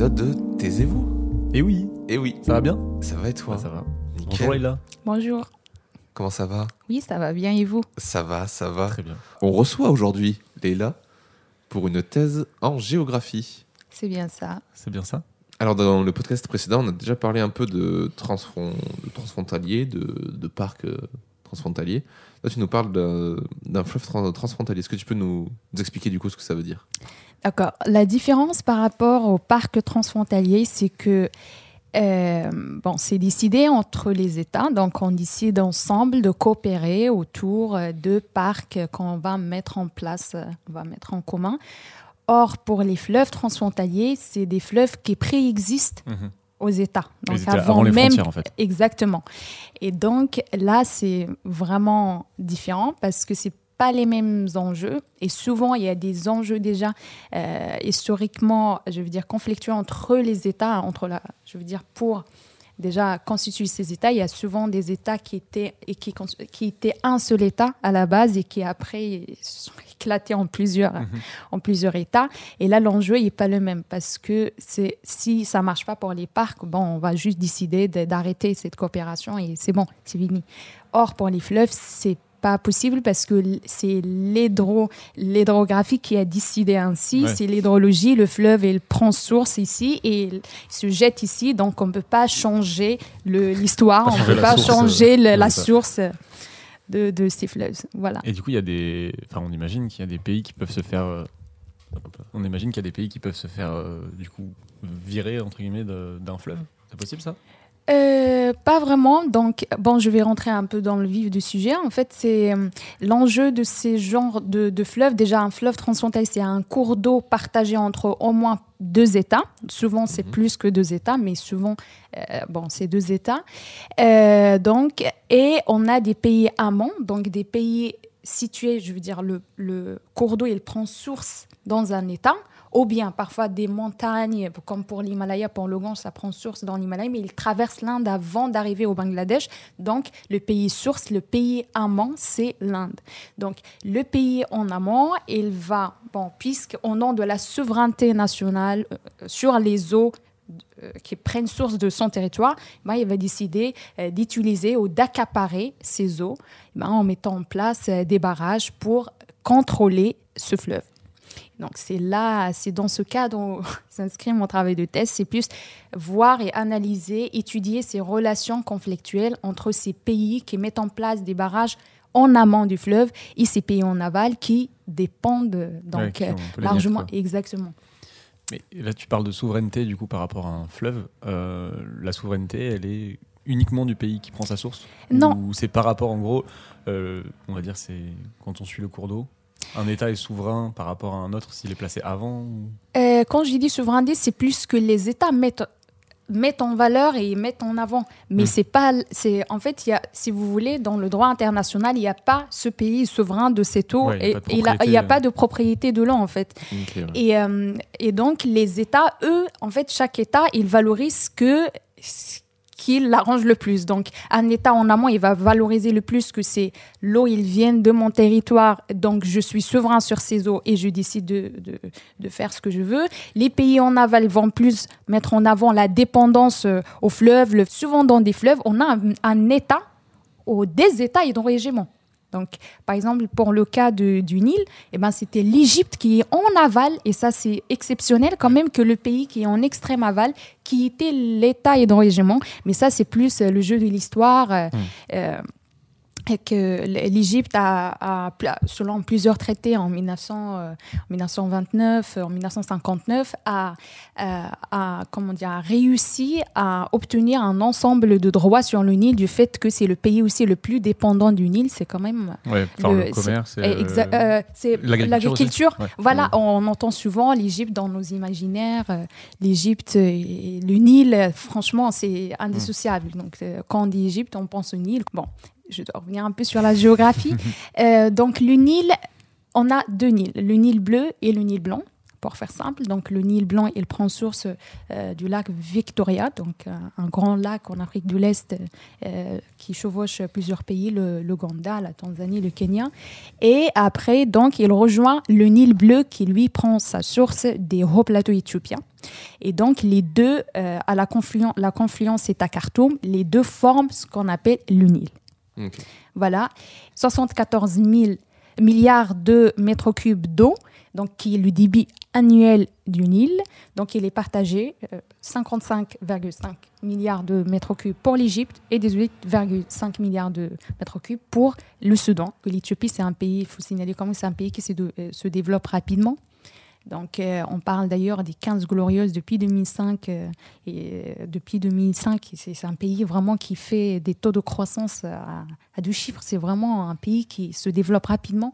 épisode de Taisez-vous. Et oui, Et oui, ça va bien ça va et toi Ça va. Nickel. Bonjour Leïla. Bonjour. Comment ça va? Oui, ça va bien et vous? Ça va, ça va. Très bien. On reçoit aujourd'hui Leïla pour une thèse en géographie. C'est bien ça. C'est bien ça Alors dans le podcast précédent, on a déjà parlé un peu de, transfron- de transfrontalier, de, de parcs euh, transfrontaliers. Là, tu nous parles d'un fleuve tran- transfrontalier. Est-ce que tu peux nous, nous expliquer du coup ce que ça veut dire? D'accord. La différence par rapport au parc transfrontalier, c'est que euh, bon, c'est décidé entre les États, donc on décide ensemble de coopérer autour euh, de parcs qu'on va mettre en place, euh, on va mettre en commun. Or, pour les fleuves transfrontaliers, c'est des fleuves qui préexistent Mhm. Aux États. Donc Les États avant les même frontières en fait. Exactement. Et donc là, c'est vraiment différent parce que c'est pas les mêmes enjeux et souvent il y a des enjeux déjà euh, historiquement, je veux dire conflictuels entre les États, entre la, je veux dire pour déjà constituer ces États, il y a souvent des États qui étaient et qui, étaient un seul État à la base et qui après sont éclatés en plusieurs Mhm. en plusieurs États. Et là, l'enjeu n'est pas le même parce que si ça marche pas pour les parcs, bon, on va juste décider de- d'arrêter cette coopération et c'est bon, c'est fini. Or, pour les fleuves, c'est pas possible parce que c'est l'hydro, l'hydrographie qui a décidé ainsi. Ouais. C'est l'hydrologie. Le fleuve, il prend source ici et il se jette ici. Donc, on ne peut pas changer l'histoire. On ne changer peut la pas source, changer euh, la source de, de ces fleuves. Voilà. Et du coup, il y a des. Enfin, on imagine qu'il y a des pays qui peuvent se faire. euh, On imagine qu'il y a des pays qui peuvent se faire, euh, du coup, virer, entre guillemets, d'un fleuve. C'est possible ça? Euh, pas vraiment. Donc, bon, je vais rentrer un peu dans le vif du sujet. En fait, c'est euh, l'enjeu de ces genres de, de fleuves. Déjà, un fleuve transfrontalier, c'est un cours d'eau partagé entre au moins deux États. Souvent, c'est Mhm. plus que deux États, mais souvent, euh, bon, c'est deux États. Donc, et on a des pays amont, donc des pays situés, je veux dire, le, le cours d'eau, il prend source dans un État ou bien parfois des montagnes, comme pour l'Himalaya, pour le Gange, ça prend source dans l'Himalaya, mais il traverse l'Inde avant d'arriver au Bangladesh. Donc, le pays source, le pays amont, c'est l'Inde. Donc, le pays en amont, il va, bon, puisqu'au nom de la souveraineté nationale euh, sur les eaux euh, qui prennent source de son territoire, ben, il va décider euh, d'utiliser ou d'accaparer ces eaux ben, en mettant en place des barrages pour contrôler ce fleuve. Donc c'est là, c'est dans ce cadre où s'inscrit mon travail de thèse, c'est plus voir et analyser, étudier ces relations conflictuelles entre ces pays qui mettent en place des barrages en amont du fleuve et ces pays en aval qui dépendent donc Ouais, qui largement, exactement. Mais là, tu parles de souveraineté, du coup, par rapport à un fleuve. Euh, la souveraineté, elle est uniquement du pays qui prend sa source? Non. Ou c'est par rapport, en gros, euh, on va dire, c'est quand on suit le cours d'eau, un État est souverain par rapport à un autre s'il est placé avant ou- Euh, quand je dis souveraineté, c'est plus que les États mettent mettent en valeur et mettent en avant. Mais Mm. c'est pas, c'est en fait, il y a, si vous voulez, dans le droit international, il n'y a pas ce pays souverain de cette eau Ouais, il y a et pas de et il n'y a, propriété, pas de propriété de l'eau en fait. Ouais. Et, euh, et donc les États, eux, en fait, chaque État, il valorise ce que ce qui l'arrange le plus. Donc un État en amont, il va valoriser le plus que c'est l'eau, ils viennent de mon territoire, donc je suis souverain sur ces eaux et je décide de, de, faire ce que je veux. Les pays en aval vont plus mettre en avant la dépendance euh, aux fleuves. Le- souvent dans des fleuves, on a un, un État ou des États hydro-régiments. Donc, par exemple, pour le cas de- du Nil, eh ben, c'était l'Égypte qui est en aval, et ça c'est exceptionnel quand même que le pays qui est en extrême aval, qui était l'État hydro-régiment. Mais ça, c'est plus euh, le jeu de l'histoire. euh, euh, et que l'Égypte a, selon plusieurs traités en, 1900, euh, en 1929, euh, en 1959, a, euh, a, comment dire, réussi à obtenir un ensemble de droits sur le Nil du fait que c'est le pays aussi le plus dépendant du Nil. C'est quand même Ouais, Le- le, commerce. exa- euh, c'est l'agriculture Ouais. Voilà, on entend souvent l'Égypte dans nos imaginaires. euh, L'Égypte et le Nil, franchement, c'est indissociable. Donc, quand on dit Égypte, on pense au Nil. Bon, je dois revenir un peu sur la géographie. Euh, donc, le Nil, on a deux Nils, le Nil bleu et le Nil blanc. pour faire simple. Donc le Nil blanc, il prend source euh, du lac Victoria, donc euh, un grand lac en Afrique de l'Est euh, qui chevauche plusieurs pays, le, l'Ouganda, la Tanzanie, le Kenya. Et après, donc, il rejoint le Nil bleu qui lui prend sa source des hauts plateaux éthiopiens. Et donc les deux, à la confluence, la confluence est à Khartoum, les deux forment ce qu'on appelle le Nil. Voilà, 74 000 milliards de mètres cubes d'eau, donc qui est le débit annuel du Nil. Donc il est partagé euh, 55,5 milliards de mètres cubes pour l'Égypte et 18,5 milliards de mètres cubes pour le Soudan. L'Éthiopie, c'est un pays, il faut signaler même, c'est un pays qui se, euh, se développe rapidement. Donc, euh, on parle d'ailleurs des 15 glorieuses depuis 2005. euh, et euh, depuis 2005, c'est un pays vraiment qui fait des taux de croissance à, deux chiffres. C'est vraiment un pays qui se développe rapidement.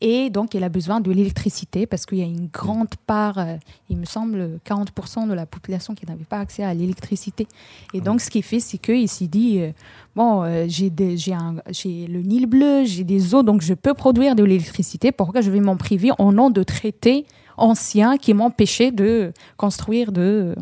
Et donc, il a besoin de l'électricité parce qu'il y a une grande part, il me semble, 40% de la population qui n'avait pas accès à l'électricité. Et donc, ce qu'il fait, c'est qu'il s'est dit, bon, j'ai le Nil bleu, j'ai des eaux, donc je peux produire de l'électricité. Pourquoi je vais m'en priver au nom de traités anciens qui m'empêchaient de construire de,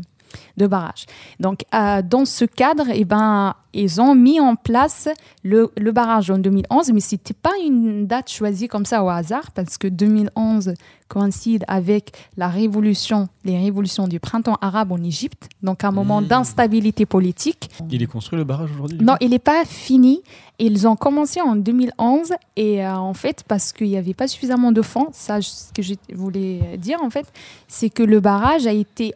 de barrages. Donc, euh, dans ce cadre, eh ben, ils ont mis en place le, le barrage en 2011, mais ce n'était pas une date choisie comme ça au hasard, parce que 2011 coïncide avec la révolution, les révolutions du printemps arabe en Égypte, donc un moment Mmh. d'instabilité politique. Il est construit le barrage aujourd'hui Non, il n'est pas fini. Ils ont commencé en 2011 et euh, en fait, parce qu'il n'y avait pas suffisamment de fonds, ça, ce que je voulais dire en fait, c'est que le barrage a été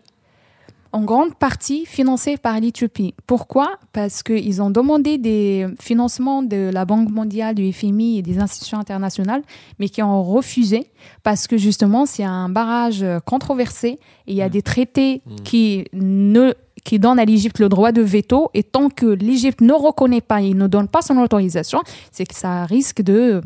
en grande partie financé par l'Éthiopie. Pourquoi? Parce qu'ils ont demandé des financements de la Banque mondiale, du FMI et des institutions internationales, mais qui ont refusé parce que justement, c'est un barrage controversé et il y a Mm. des traités Mm. qui ne qui donnent à l'Égypte le droit de veto et tant que l'Égypte ne reconnaît pas et ne donne pas son autorisation, c'est que ça risque de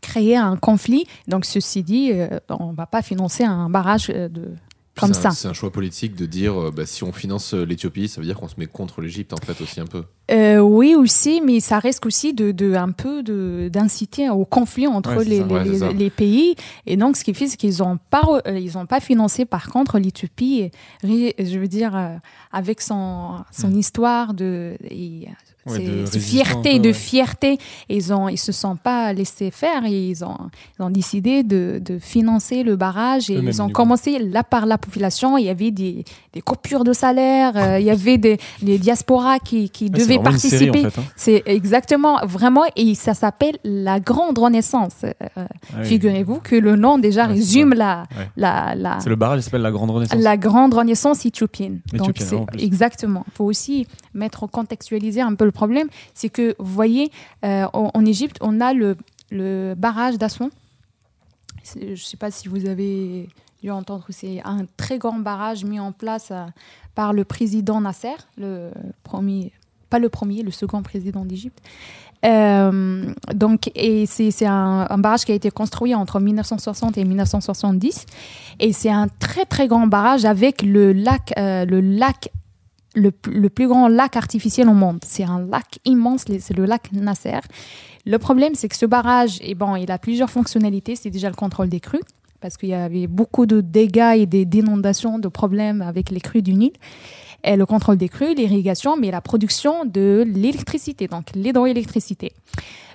créer un conflit. Donc ceci dit, euh, on ne va pas financer un barrage euh, de comme c'est un- ça. C'est un choix politique de dire euh, bah, si on finance euh, l'Éthiopie, ça veut dire qu'on se met contre l'Égypte en fait aussi un peu. Euh, oui aussi, mais ça risque aussi de, de un peu de d'inciter au conflit entre Ouais, les, ça. les, Ouais, c'est les- ça. les pays. Et donc, ce qui fait, c'est qu'ils n'ont pas euh, ils ont pas financé. Par contre, l'Éthiopie, je veux dire, euh, avec son son Mm. histoire de et, Ouais, c'est- fierté, ouais, de fierté. Ils ont, ils se sont pas laissés faire. Et ils ont, ils ont décidé de, de financer le barrage et ils ont coup. commencé là par la population. Il y avait des, des coupures de salaire. euh, il y avait des, des diasporas qui, qui Ouais, c'est devaient participer. en fait, hein. C'est exactement, vraiment, et ça s'appelle la Grande Renaissance. Euh, Ah oui. Figurez-vous que le nom déjà résume la, Ouais. la, la, C'est le barrage qui s'appelle la Grande Renaissance. la Grande Renaissance éthiopienne. Donc, Éthiopienne, en plus. exactement. Il faut aussi mettre contextualiser un peu le problème. C'est que, vous voyez, euh, en, Égypte, on a le, le barrage d'Aswan. Je ne sais pas si vous avez dû entendre, c'est un très grand barrage mis en place euh, par le président Nasser, le premier, pas le premier, le second président d'Égypte. Euh, donc, et c'est c'est un, un barrage qui a été construit entre 1960 et 1970. Et c'est un très très grand barrage avec le lac, euh, le lac, le, plus grand lac artificiel au monde. C'est un lac immense, c'est le lac Nasser. Le problème, c'est que ce barrage, eh bon, il a plusieurs fonctionnalités. C'est déjà le contrôle des crues, parce qu'il y avait beaucoup de dégâts et des d'inondations, de problèmes avec les crues du Nil. Et le contrôle des crues, l'irrigation, mais la production de l'électricité, donc l'hydroélectricité.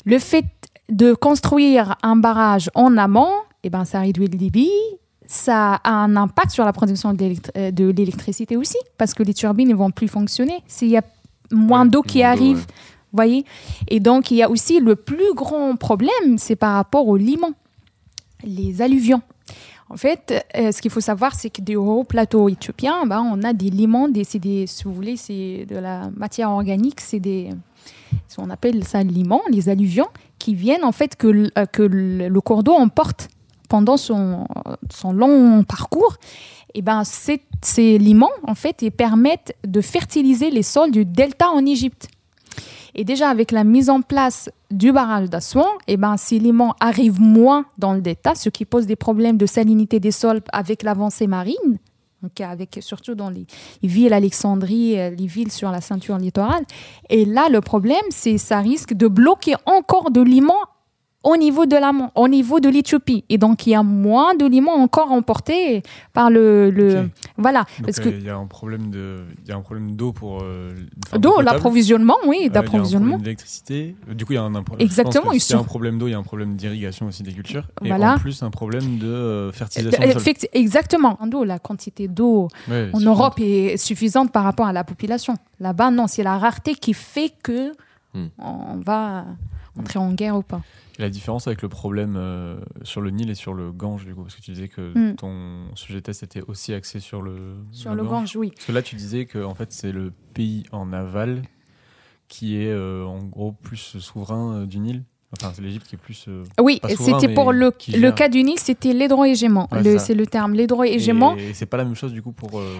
Le fait de construire un barrage en amont, eh ben, ça réduit le débit, ça a un impact sur la production d'électri- euh, de l'électricité aussi, parce que les turbines ne vont plus fonctionner s'il y a moins Ouais, d'eau qui moins arrive. ouais. Voyez Et donc, il y a aussi le plus grand problème, c'est par rapport au limon, les alluvions. En fait, euh, ce qu'il faut savoir, c'est que des hauts plateaux éthiopiens, ben, on a des limons, des, c'est des, si vous voulez, c'est de la matière organique, c'est des, on appelle ça le limon, les alluvions, qui viennent en fait que, euh, que le, le cours d'eau emporte pendant son, long parcours. Et ben, ces, ces limons, en fait, ils permettent de fertiliser les sols du delta en Égypte. Et déjà, avec la mise en place du barrage d'Assouan, eh ben, ces limons arrivent moins dans le delta, ce qui pose des problèmes de salinité des sols avec l'avancée marine, donc avec, surtout dans les, les villes Alexandrie, euh, les villes sur la ceinture littorale. Et là, le problème, c'est ça risque de bloquer encore de limons au niveau de l'amont, au niveau de l'Éthiopie. Et donc, il y a moins de limons encore emportés par le. le. Voilà. Donc, parce euh, que il y a un problème de, il y a un problème d'eau pour euh, d'eau, l'approvisionnement, oui, Euh, il y a un d'approvisionnement. problème d'électricité. Du coup, il y a un, un problème. Exactement, Il y a un problème d'eau, il y a un problème d'irrigation aussi des cultures. Et Voilà. en plus, un problème de Euh, fertilisation du sol. effecti- Exactement. En eau, la quantité d'eau Ouais, en. Europe est suffisante par rapport à la population. Là-bas, non, c'est la rareté qui fait que Hmm. on va entrer en guerre ou pas. Et la différence avec le problème euh, sur le Nil et sur le Gange, du coup, parce que tu disais que Mm. ton sujet test était aussi axé sur le, Sur le Gange, oui. Parce que là, tu disais que en fait, c'est le pays en aval qui est euh, en gros plus souverain euh, du Nil. Enfin, c'est l'Égypte qui est plus. euh, Oui, c'était pour le, le cas du Nil, c'était l'hydrohégément. Ouais, Le- c'est le terme, l'hydrohégément. Et c'est pas la même chose du coup pour. euh,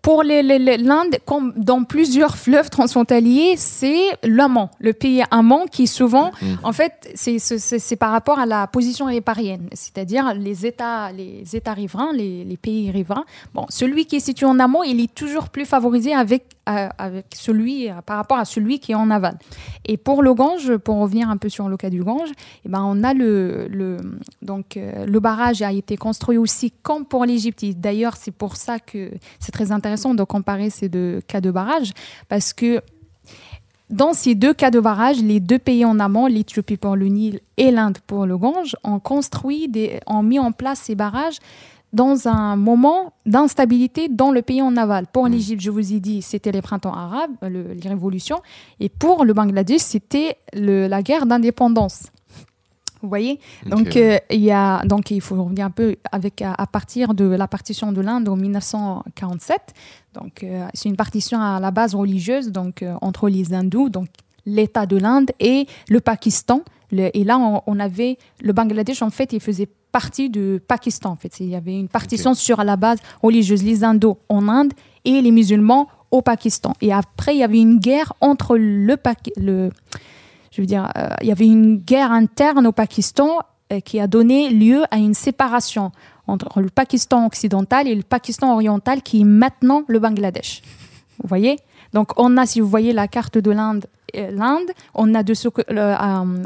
Pour les- les- les- l'Inde, comme dans plusieurs fleuves transfrontaliers, c'est l'amont, le pays amont qui souvent, Mm. en fait, c'est- par rapport à la position riparienne, c'est-à-dire les États, les États riverains, les, les pays riverains. Bon, celui qui est situé en amont, il est toujours plus favorisé avec, euh, avec celui, euh, par rapport à celui qui est en aval. Et pour le Gange, pour revenir un peu sur le cas du Gange, eh ben, on a le, le, donc, euh, le barrage a été construit aussi comme pour l'Égypte. D'ailleurs, c'est pour ça que c'est très intéressant de comparer ces deux cas de barrage, parce que dans ces deux cas de barrage, les deux pays en amont, l'Éthiopie pour le Nil et l'Inde pour le Gange, ont construit, des, ont mis en place ces barrages dans un moment d'instabilité dans le pays en aval. Pour Mm. l'Égypte, je vous ai dit, c'était les printemps arabes, le- les révolutions, et pour le Bangladesh, c'était la guerre d'indépendance. Vous voyez donc, euh, il y a, donc, il faut revenir un peu avec, à, à partir de la partition de l'Inde en 1947. Donc, euh, c'est une partition à la base religieuse donc, euh, entre les hindous, donc l'État de l'Inde, et le Pakistan. Le- et là, on, on avait le Bangladesh, en fait, il faisait partie du Pakistan. En fait. Il y avait une partition sur la base religieuse, les hindous en Inde et les musulmans au Pakistan. Et après, il y avait une guerre entre le, je veux dire, euh, il y avait une guerre interne au Pakistan euh, qui a donné lieu à une séparation entre le Pakistan occidental et le Pakistan oriental qui est maintenant le Bangladesh. Vous voyez? Donc on a, si vous voyez la carte de l'Inde, l'Inde, on a de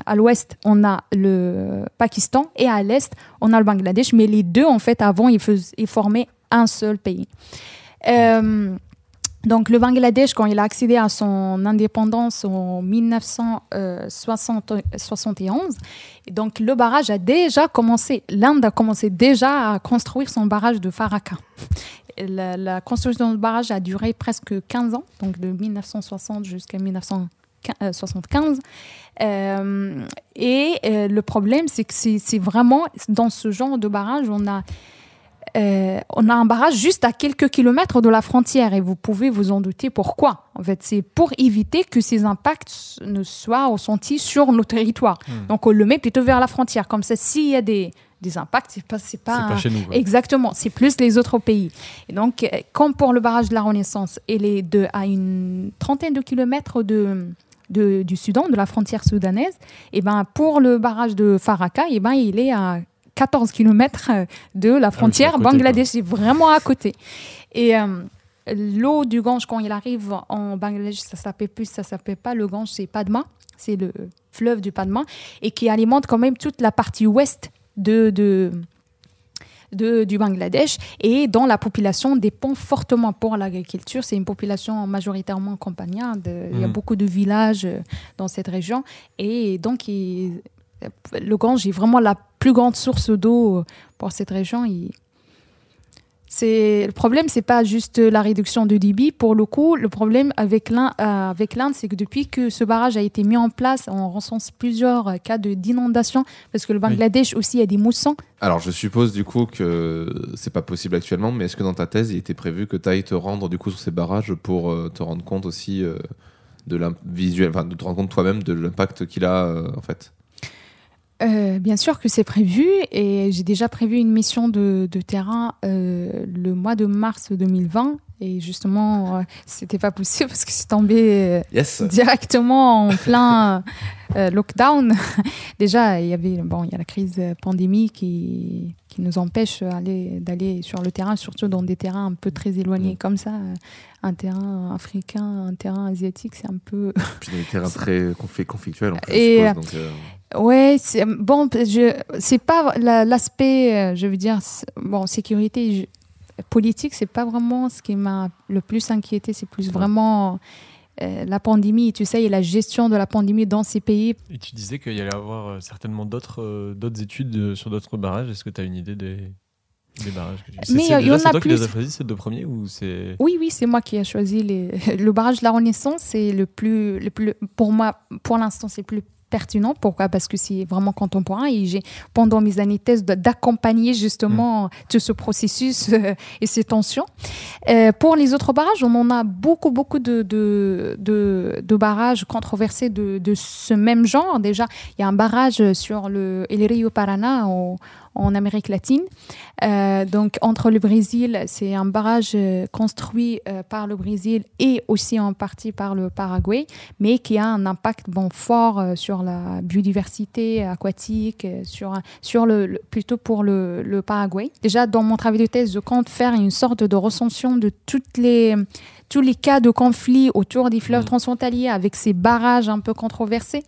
à, l'ouest, on a le Pakistan et à l'est, on a le Bangladesh. Mais les deux, en fait, avant, ils, formaient un seul pays. Euh, donc le Bangladesh, quand il a accédé à son indépendance en 1971, et donc le barrage a déjà commencé, l'Inde a commencé déjà à construire son barrage de Faraka. La, la construction du barrage a duré presque 15 ans, donc de 1960 jusqu'à 1975. Euh, et euh, le problème, c'est que c'est vraiment dans ce genre de barrage, on a euh, on a un barrage juste à quelques kilomètres de la frontière et vous pouvez vous en douter pourquoi? En fait, c'est pour éviter que ces impacts ne soient ressentis sur nos territoires. Hmm. Donc, on le met plutôt vers la frontière. Comme ça, s'il y a des, des impacts, c'est pas, c'est pas, pas chez nous. Exactement, c'est plus les autres pays. Et donc, euh, comme pour le barrage de la Renaissance, il est de, à une trentaine de kilomètres de, de- du Soudan, de la frontière soudanaise, et ben pour le barrage de Faraka, et ben il est à 14 kilomètres de la frontière Ah à côté, Bangladesh, c'est vraiment à côté. Et euh, l'eau du Gange, quand il arrive en Bangladesh, ça s'appelle plus, ça s'appelle pas le Gange, c'est Padma, c'est le fleuve du Padma, et qui alimente quand même toute la partie ouest de, de, de- du Bangladesh et dont la population dépend fortement pour l'agriculture. C'est une population majoritairement campagnarde. Il y a Mhm. beaucoup de villages euh, dans cette région. Et donc, il- le Gange est vraiment la plus grande source d'eau pour cette région. Il- c'est le problème, c'est pas juste la réduction de débit. Pour le coup, le problème avec l'Inde, euh, avec l'Inde, c'est que depuis que ce barrage a été mis en place, on recense plusieurs cas de d'inondation parce que le Bangladesh aussi a des moussons. Alors, je suppose du coup que c'est pas possible actuellement, mais est-ce que dans ta thèse, il était prévu que tu ailles te rendre du coup sur ces barrages pour euh, te rendre compte aussi euh, de l'im- visuel, enfin de te rendre compte toi-même de l'impact qu'il a en fait? Euh, bien sûr que c'est prévu et j'ai déjà prévu une mission de, de terrain euh, le mois de mars 2020 et justement euh, c'était pas possible parce que c'est tombé euh, Yes. directement en plein euh, lockdown. Déjà, il y avait bon, il y a la crise pandémique qui, qui nous empêche d'aller sur le terrain, surtout dans des terrains un peu très éloignés Mm. comme ça. Un terrain africain, un terrain asiatique, c'est un peu Puis des terrains très conflictuels en plus, Et, je suppose, donc, euh, Ouais, c'est bon. Je, c'est pas la- l'aspect, euh, je veux dire, bon, sécurité je- politique, c'est pas vraiment ce qui m'a le plus inquiété. C'est plus vraiment euh, la pandémie, tu sais, et la gestion de la pandémie dans ces pays. Et tu disais qu'il y allait avoir euh, certainement d'autres euh, d'autres études euh, sur d'autres barrages. Est-ce que tu as une idée des, des barrages que tu... C'est- Mais, euh, il y en a toi qui les plus. as choisis, ces deux premiers ou c'est... Oui, oui, c'est moi qui ai choisi les... le barrage de la Renaissance. C'est le plus, le plus, pour moi, pour l'instant, c'est plus pertinent. Pourquoi? Parce que c'est vraiment contemporain et j'ai, pendant mes années de thèse, d'accompagner justement tout ce processus euh, et ces tensions. Euh, pour les autres barrages, on en a beaucoup, beaucoup de, de, de, de barrages controversés de, de ce même genre. Déjà, il y a un barrage sur le El Rio Paraná au- en Amérique latine. Euh, donc, entre le Brésil, c'est un barrage euh, construit euh, par le Brésil et aussi en partie par le Paraguay, mais qui a un impact bon, fort euh, sur la biodiversité aquatique, sur, sur le, le- plutôt pour le, le Paraguay. Déjà, dans mon travail de thèse, je compte faire une sorte de recension de toutes les tous les cas de conflit autour des fleuves Mhm. transfrontaliers avec ces barrages un peu controversés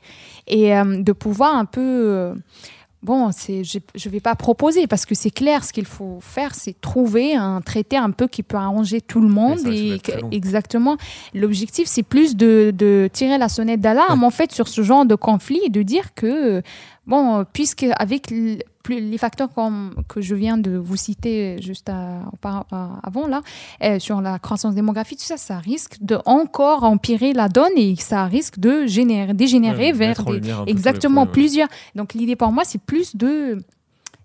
et de pouvoir un peu Bon, c'est, je ne vais pas proposer parce que c'est clair, ce qu'il faut faire, c'est trouver un traité un peu qui peut arranger tout le monde. ça, et exactement. L'objectif, c'est plus de, de tirer la sonnette d'alarme en fait sur ce genre de conflit et de dire que bon, puisque avec plus les facteurs comme, que je viens de vous citer juste à- auparavant- à- avant là, euh, sur la croissance démographique, tout ça, ça risque de encore empirer la donne et ça risque de générer, dégénérer Ouais, vers des, Exactement, ouais. plusieurs. Donc l'idée pour moi, c'est plus de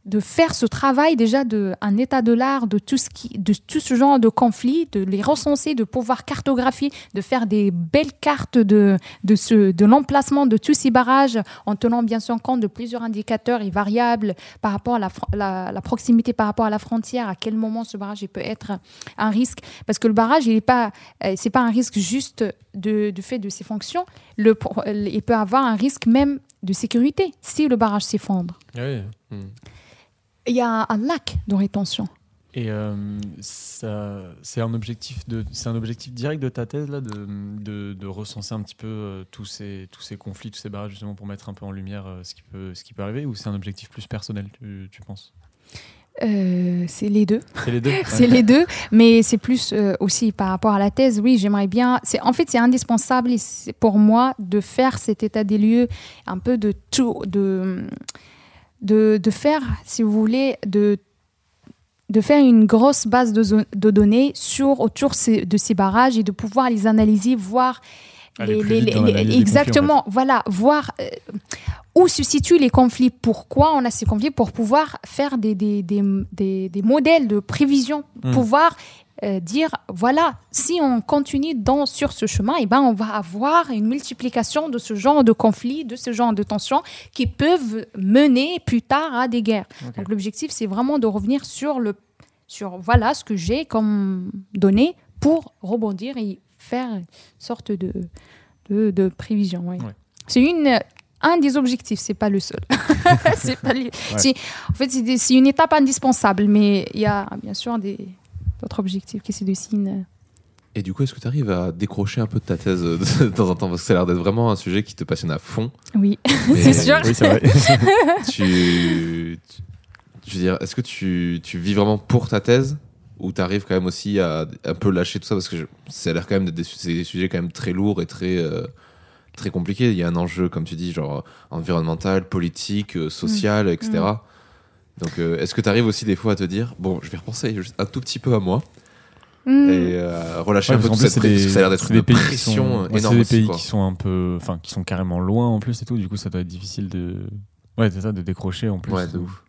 de faire ce travail déjà de un état de l'art de tout ce qui de tout ce genre de conflits de les recenser de pouvoir cartographier de faire des belles cartes de de ce de l'emplacement de tous ces barrages en tenant bien sûr compte de plusieurs indicateurs et variables par rapport à la, la, proximité par rapport à la frontière à quel moment ce barrage peut être un risque parce que le barrage il est pas euh, c'est pas un risque juste de, du fait de ses fonctions le pro- il peut avoir un risque même de sécurité si le barrage s'effondre Ouais. Hmm. Il y a un lac de rétention. Et euh, c'est un objectif de, c'est un objectif direct de ta thèse là, de, de, de recenser un petit peu euh, tous ces, tous ces conflits, tous ces barrages justement pour mettre un peu en lumière euh, ce qui peut, ce qui peut arriver, ou c'est un objectif plus personnel, tu, tu penses? Euh, c'est les deux. C'est les deux? C'est les deux, mais c'est plus aussi par rapport à la thèse. Oui, j'aimerais bien. C'est en fait c'est indispensable pour moi de faire cet état des lieux, un peu de tout, de de, de faire, si vous voulez, de de faire une grosse base de, données sur autour ces- de ces barrages et de pouvoir les analyser, voir conflits, en exactement, voilà, voir euh, où se situent les conflits, pourquoi on a ces conflits, pour pouvoir faire des, des, des, des, des modèles de prévision, Mm. pouvoir euh, dire, voilà, si on continue dans, sur ce chemin, eh ben, on va avoir une multiplication de ce genre de conflits, de ce genre de tensions qui peuvent mener plus tard à des guerres. Donc l'objectif, c'est vraiment de revenir sur, le, sur voilà, ce que j'ai comme données pour rebondir et faire une sorte de, de, de prévision. ouais. Ouais. C'est une un des objectifs, c'est pas le seul. pas le- en fait, c'est une étape indispensable, mais il y a bien sûr des d'autres objectifs qui se dessinent. Et du coup, est-ce que tu arrives à décrocher un peu de ta thèse de temps en temps? Parce que ça a l'air d'être vraiment un sujet qui te passionne à fond. Oui, c'est sûr. Oui, c'est vrai. tu, tu- je veux dire, est-ce que tu, tu vis vraiment pour ta thèse? Ou tu arrives quand même aussi à un peu lâcher tout ça? Parce que je- ça a l'air quand même d'être des, des sujets quand même très lourds et très, euh, très compliqués. Il y a un enjeu, comme tu dis, genre environnemental, politique, euh, social, etc. Mm. Donc, euh, est-ce que tu arrives aussi des fois à te dire, bon, je vais repenser juste un tout petit peu à moi Hmm. et euh, relâcher Ouais, un peu cette plus, pression c'est des- Ça a l'air d'être c'est des une pays qui pression sont- ouais, énorme C'est des pays qui sont un peu, enfin, qui sont carrément loin en plus et tout. Du coup, ça doit être difficile de, ouais, c'est ça, de décrocher en plus. Ouais, de ouf.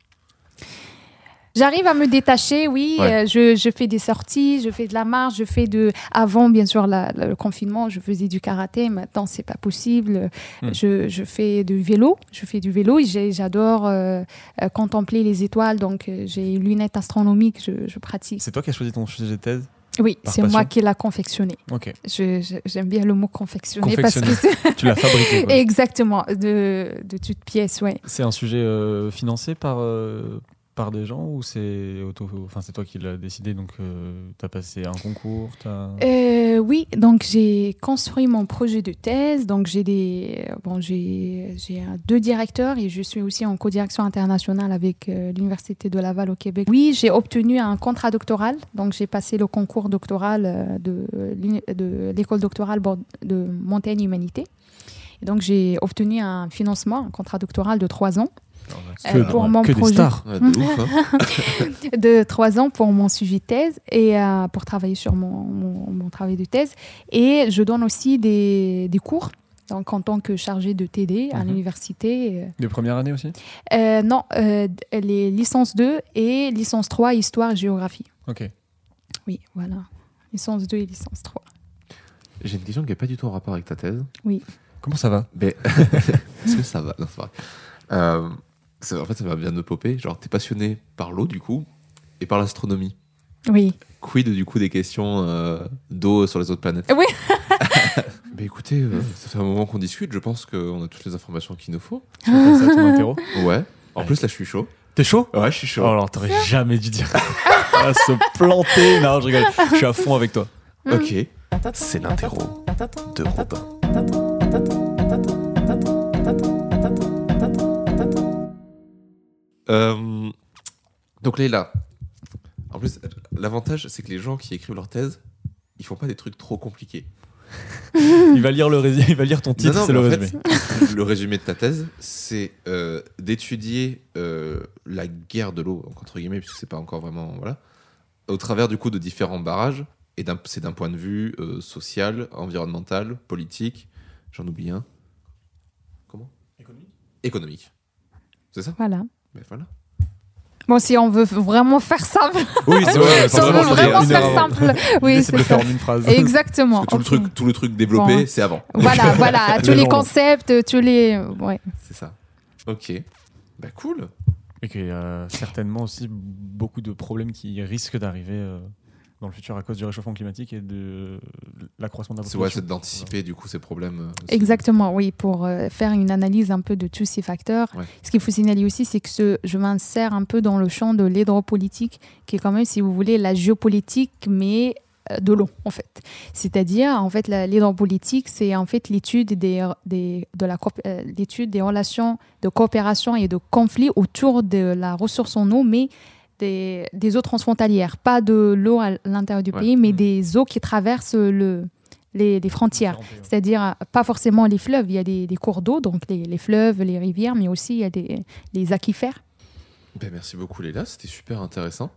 J'arrive à me détacher, oui. Ouais. Euh, je, je fais des sorties, je fais de la marche, je fais de. Avant, bien sûr, la- la- le confinement, je faisais du karaté. Maintenant, c'est pas possible. Hmm. Je, je fais du vélo. Je fais du vélo. J'adore euh, euh, contempler les étoiles. Donc, j'ai une lunette astronomique. Je, je pratique. C'est toi qui as choisi ton sujet de thèse? Oui, c'est moi qui l'a confectionné. Ok. Je- je- J'aime bien le mot confectionné, parce que Tu l'as fabriqué. quoi. exactement de, de toutes pièces, ouais. C'est un sujet euh, financé par, euh, par des gens ou c'est auto... enfin, toi qui l'as décidé donc tu as passé un concours t'as- Euh, oui, donc j'ai construit mon projet de thèse. Donc j'ai des, bon, j'ai, euh, deux directeurs et je suis aussi en co-direction internationale avec euh, l'université de Laval au Québec. Oui, j'ai obtenu un contrat doctoral. Donc j'ai passé le concours doctoral euh, de, de l'école doctorale de Montaigne Humanité. Et donc j'ai obtenu un financement, un contrat doctoral de trois ans, Que- pour mon que des projet. stars. Ouais, de ouf, hein. de trois ans pour mon suivi de thèse et euh, pour travailler sur mon, mon, mon travail de thèse. Et je donne aussi des, des cours. Donc, en tant que chargée de TD à Mhm. l'université. De première année aussi? Euh, non, euh, les licences 2 et licence 3, histoire et géographie. Ok. Oui, voilà. Licence 2 et licence 3. J'ai une question qui n'est pas du tout en rapport avec ta thèse. Comment ça va? Mais est-ce que ça va? Non, c'est vrai. Ça- en fait, ça va bien de me popper. Genre, t'es passionné par l'eau, du coup, et par l'astronomie. Oui. Quid, du coup, des questions euh, d'eau sur les autres planètes? Oui. Mais écoutez, euh, ça fait un moment qu'on discute. Je pense qu'on a toutes les informations qu'il nous faut. Tu veux passer à ton interro? Ouais. En Ouais. plus, là, je suis chaud. T'es chaud? Ouais, je suis chaud. Oh, alors t'aurais jamais dû dire. ah, se planter. Non, je rigole. Je suis à fond avec toi. Ok. C'est l'interro de Robin. Euh, donc Leïla, en plus, l'avantage, c'est que les gens qui écrivent leur thèse, ils font pas des trucs trop compliqués. Il va lire le résumé, il va lire ton titre, c'est le résumé. fait, le résumé de ta thèse, c'est euh, d'étudier euh, la guerre de l'eau, entre guillemets, puisque c'est pas encore vraiment. Voilà, au travers du coup de différents barrages, et c'est d'un point de vue euh, social, environnemental, politique, j'en oublie un. Comment? Économique. C'est ça? Voilà. Ben voilà. Bon, si on veut vraiment faire simple, Oui, c'est vrai, si on veut vraiment faire heure simple, oui, c'est de c'est le faire ça. en une phrase. Exactement. Parce que tout, le truc, tout le truc développé, Bon. c'est avant. Voilà, voilà, tous Le les long. concepts, tous les. Ouais. C'est ça. Ok. Bah cool. Et qu'il y a certainement aussi beaucoup de problèmes qui risquent d'arriver euh, dans le futur à cause du réchauffement climatique et de l'accroissement de la C'est ouais, population. c'est d'anticiper du coup ces problèmes. euh, aussi. Exactement, oui, pour euh, faire une analyse un peu de tous ces facteurs. Ouais. Ce qu'il faut signaler aussi, c'est que ce- je m'insère un peu dans le champ de l'hydropolitique, qui est quand même, si vous voulez, la géopolitique, mais euh, de l'eau, en fait. C'est-à-dire, en fait, l'hydropolitique, c'est en fait l'étude des, des, de la, euh, l'étude des relations de coopération et de conflits autour de la ressource en eau, mais des, des eaux transfrontalières, pas de l'eau à l'intérieur du Ouais. pays, mais Mm. des eaux qui traversent le, les, les frontières. C'est-à-dire, euh, pas forcément les fleuves, il y a des, des cours d'eau, donc les, les fleuves, les rivières, mais aussi il y a des, les aquifères. Ben, merci beaucoup Léla, c'était super intéressant.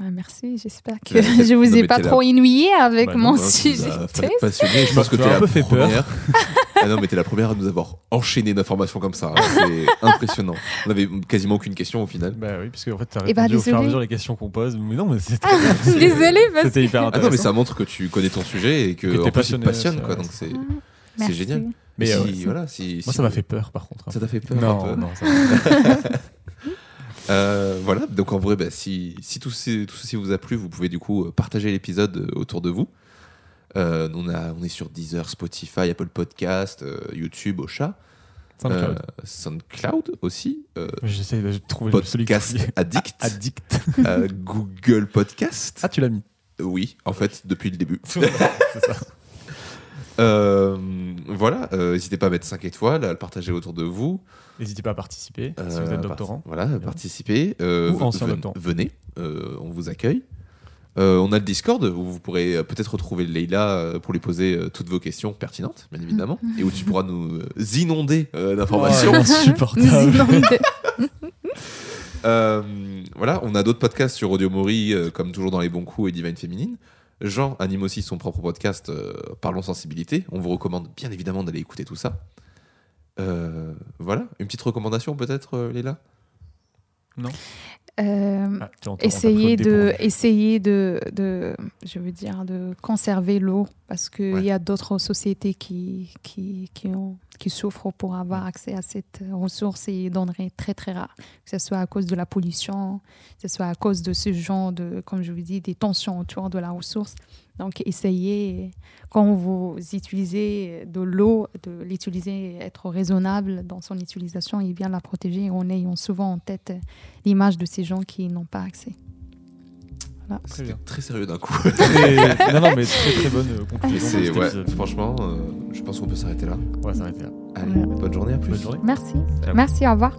Ah, merci, j'espère que Ouais, je vous ai pas trop ennuyé avec Bah non, mon sujet. as passionné. Je pense que Tu la un peu fait peur. ah non, mais t'es la première à nous avoir enchaîné d'informations comme ça. hein. C'est impressionnant. On avait quasiment aucune question au final. Bah oui, parce qu'en fait, t'as Eh répondu bah, au fur et à désolé. mesure les questions qu'on pose. Mais non, mais c'était. Désolée, parce C'était hyper Ah intéressant. non, mais ça montre que tu connais ton sujet et que, Que en plus, il te passionné, passionne. Quoi, donc c'est que. c'est Merci. génial. Mais, si, euh, voilà, si, Moi, si- ça m'a fait peur, par contre. Ça t'a fait peur Non, non, ça. Euh, voilà, donc en vrai, bah, si, si tout, ce- tout ceci vous a plu, vous pouvez du coup euh, partager l'épisode euh, autour de vous. Euh, on, a, on est sur Deezer, Spotify, Apple Podcast, euh, YouTube, Ocha, SoundCloud. SoundCloud aussi, J'essaie de trouver le Podcast Addict, Addict. euh, Google Podcast. Ah, tu l'as mis. Oui, en fait, depuis le début. C'est ça. Euh, voilà, euh, n'hésitez pas à mettre 5 étoiles, à le partager autour de vous. N'hésitez pas à participer si Euh, vous êtes par- doctorant. Voilà, participez. euh, Ou ancien ven- doctorant. Venez, euh, on vous accueille. Euh, on a le Discord où vous pourrez euh, peut-être retrouver Leïla euh, pour lui poser euh, toutes vos questions pertinentes, bien évidemment, et où tu pourras nous euh, inonder euh, d'informations. Oh, insupportable. Euh, voilà, on a d'autres podcasts sur Audio Mori, euh, comme toujours dans les bons coups et Divine Féminine. Jean anime aussi son propre podcast euh, Parlons Sensibilité. On vous recommande bien évidemment d'aller écouter tout ça. Euh, voilà, une petite recommandation peut-être, euh, Léla Euh, Ah, essayer de, essayer de, de, je veux dire, de conserver l'eau parce qu'il Ouais. y a d'autres sociétés qui, qui, qui, ont, qui souffrent pour avoir accès à cette ressource et denrée très très rare, que ce soit à cause de la pollution, que ce soit à cause de ce genre de, comme je vous dis, des tensions autour de la ressource. Donc, essayez, quand vous utilisez de l'eau, de l'utiliser, être raisonnable dans son utilisation et bien la protéger en ayant souvent en tête l'image de ces gens qui n'ont pas accès. Très C'était bien. très sérieux d'un coup. Très- non, non, mais très très bonne euh, conclusion. ouais, franchement, euh, je pense qu'on peut s'arrêter là. On va s'arrêter là. Allez, Ouais. bonne journée, à plus. Bonne journée. Merci. Merci, au revoir.